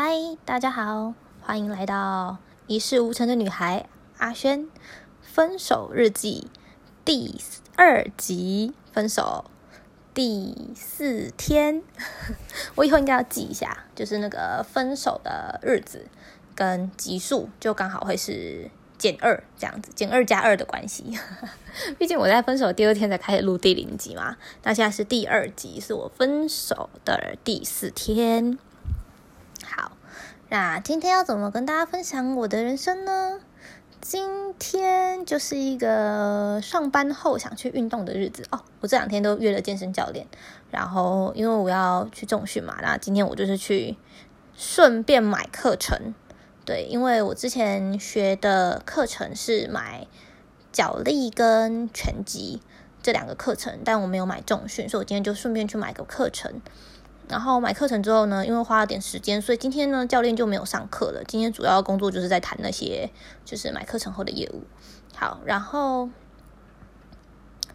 嗨，大家好，欢迎来到一事无成的女孩阿轩分手日记第二集，分手第四天。我以后应该要记一下，就是那个分手的日子跟集数，就刚好会是减二这样子，减二加二的关系。毕竟我在分手第二天才开始录第零集嘛，那现在是第二集，是我分手的第四天。那今天要怎么跟大家分享我的人生呢？今天就是一个上班后想去运动的日子哦。我这两天都约了健身教练，然后因为我要去重训嘛，那今天我就是去顺便买课程。对，因为我之前学的课程是买脚力跟拳击这两个课程，但我没有买重训，所以我今天就顺便去买个课程。然后买课程之后呢，因为花了点时间，所以今天呢教练就没有上课了。今天主要工作就是在谈那些就是买课程后的业务。好，然后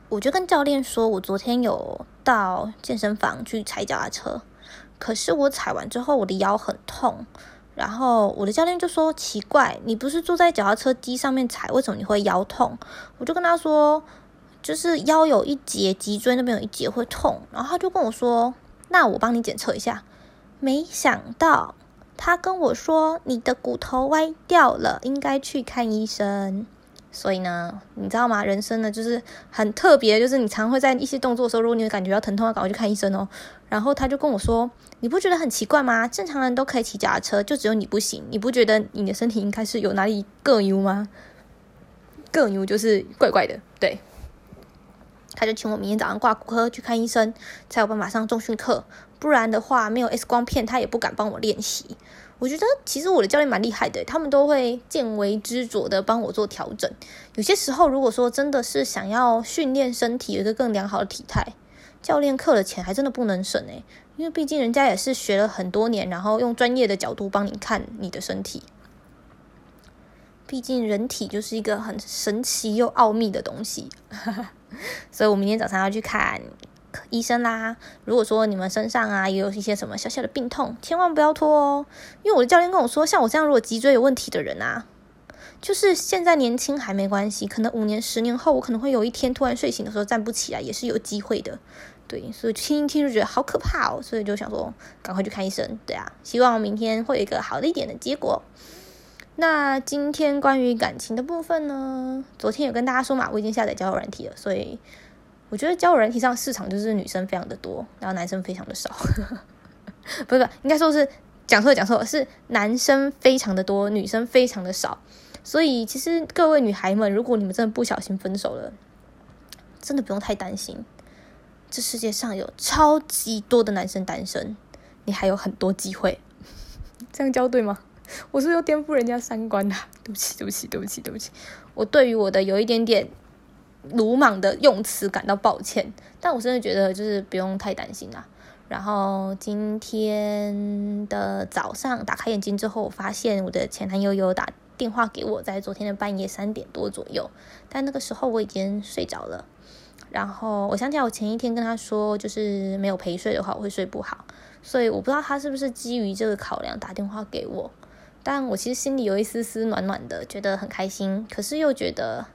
我就跟教练说，我昨天有到健身房去踩脚踏车，可是我踩完之后我的腰很痛。然后我的教练就说：“奇怪，你不是坐在脚踏车机上面踩，为什么你会腰痛？”我就跟他说：“就是腰有一节脊椎那边有一节会痛。”然后他就跟我说。那我帮你检测一下，没想到他跟我说你的骨头歪掉了，应该去看医生。所以呢，你知道吗？人生呢就是很特别，就是你常会在一些动作的时候，如果你感觉到疼痛，要赶快去看医生哦。然后他就跟我说，你不觉得很奇怪吗？正常人都可以骑脚踏车，就只有你不行。你不觉得你的身体应该是有哪里更优吗？更优就是怪怪的，对。他就请我明天早上挂骨科去看医生，才有办法上重训课。不然的话，没有 X 光片，他也不敢帮我练习。我觉得其实我的教练蛮厉害的，他们都会见微知著的帮我做调整。有些时候，如果说真的是想要训练身体，有一个更良好的体态，教练课的钱还真的不能省诶，因为毕竟人家也是学了很多年，然后用专业的角度帮你看你的身体。毕竟人体就是一个很神奇又奥秘的东西。所以，我明天早上要去看医生啦。如果说你们身上啊也有一些什么小小的病痛，千万不要拖哦。因为我的教练跟我说，像我这样如果脊椎有问题的人啊，就是现在年轻还没关系，可能五年、十年后，我可能会有一天突然睡醒的时候站不起来，也是有机会的。对，所以听一听就觉得好可怕哦，所以就想说赶快去看医生。对啊，希望明天会有一个好的一点的结果。那今天关于感情的部分呢？昨天有跟大家说嘛，我已经下载交友软体了，所以我觉得交友软体上市场就是女生非常的多，然后男生非常的少。不是，应该说是讲错讲错，是男生非常的多，女生非常的少。所以其实各位女孩们，如果你们真的不小心分手了，真的不用太担心，这世界上有超级多的男生单身，你还有很多机会。这样教对吗？我是又颠覆人家三观啊，对不起，对不起，对不起，对不起。我对于我的有一点点鲁莽的用词感到抱歉，但我真的觉得就是不用太担心啦。然后今天的早上打开眼睛之后，我发现我的前男友有打电话给我，在昨天的半夜三点多左右，但那个时候我已经睡着了。然后我想起来，我前一天跟他说，就是没有陪睡的话，我会睡不好，所以我不知道他是不是基于这个考量打电话给我。但我其实心里有一丝丝暖暖的，觉得很开心，可是又觉得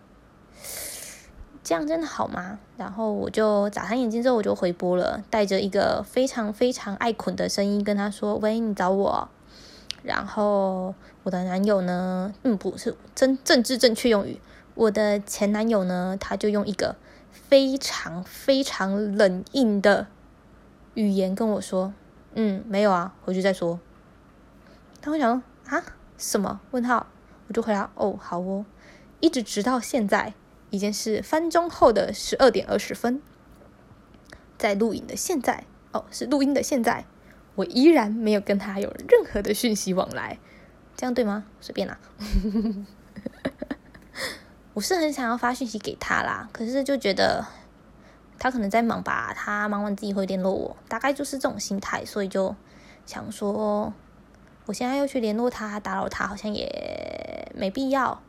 这样真的好吗？然后我就眨上眼睛之后，我就回拨了，带着一个非常非常爱捆的声音跟他说：“喂，你找我？”然后我的男友呢，嗯，不是真政治正确用语，我的前男友呢，他就用一个非常非常冷硬的语言跟我说：“嗯，没有啊，回去再说。”他会想。啊？什么？问号？我就回答哦，好哦。一直直到现在，已经是翻钟后的十二点二十分，在录影的现在，哦，是录音的现在，我依然没有跟他有任何的讯息往来，这样对吗？随便啦。我是很想要发讯息给他啦，可是就觉得他可能在忙吧，他忙完自己会联络我，大概就是这种心态，所以就想说。我现在又去联络他，打扰他，好像也没必要，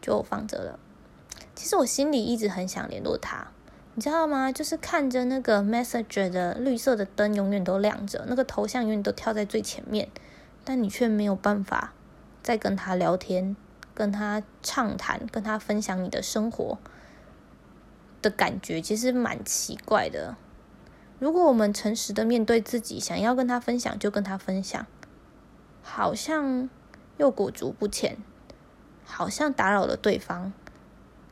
就放着了。其实我心里一直很想联络他，你知道吗？就是看着那个 Messenger 的绿色的灯永远都亮着，那个头像永远都跳在最前面，但你却没有办法再跟他聊天、跟他畅谈、跟他分享你的生活的感觉，其实蛮奇怪的。如果我们诚实的面对自己，想要跟他分享就跟他分享，好像又裹足不前，好像打扰了对方。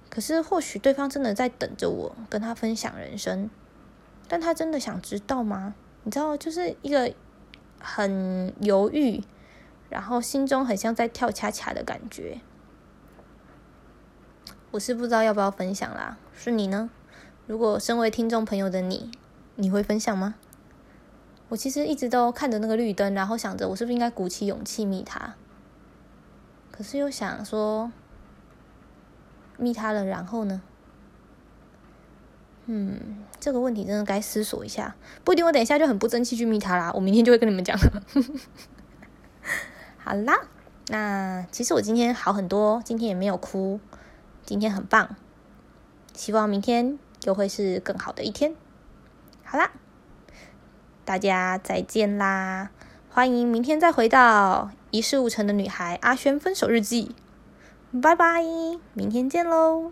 可是或许对方真的在等着我跟他分享人生，但他真的想知道吗？你知道，就是一个很犹豫，然后心中很像在跳恰恰的感觉。我是不知道要不要分享啦，是你呢？如果身为听众朋友的你，你会分享吗？我其实一直都看着那个绿灯，然后想着我是不是应该鼓起勇气密他，可是又想说。密他了，然后呢？嗯，这个问题真的该思索一下。不一定，我等一下就很不争气去密他啦。我明天就会跟你们讲。好啦，那其实我今天好很多，今天也没有哭，今天很棒。希望明天又会是更好的一天。好啦，大家再见啦！欢迎明天再回到一事无成的女孩阿轩分手日记。拜拜，明天见喽。